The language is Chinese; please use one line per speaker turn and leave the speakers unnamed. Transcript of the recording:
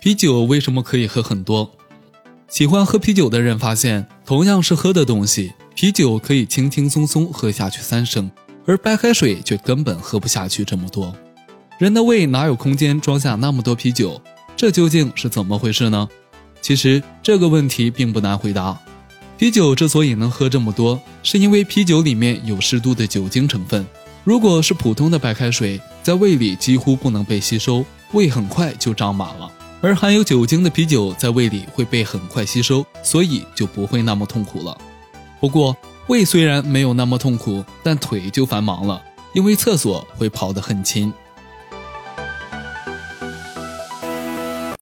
啤酒为什么可以喝很多？喜欢喝啤酒的人发现，同样是喝的东西，啤酒可以轻轻松松喝下去三升，而白开水却根本喝不下去这么多。人的胃哪有空间装下那么多啤酒？这究竟是怎么回事呢？其实这个问题并不难回答。啤酒之所以能喝这么多，是因为啤酒里面有适度的酒精成分。如果是普通的白开水，在胃里几乎不能被吸收，胃很快就胀满了。而含有酒精的啤酒在胃里会被很快吸收，所以就不会那么痛苦了。不过胃虽然没有那么痛苦，但腿就繁忙了，因为厕所会跑得很勤。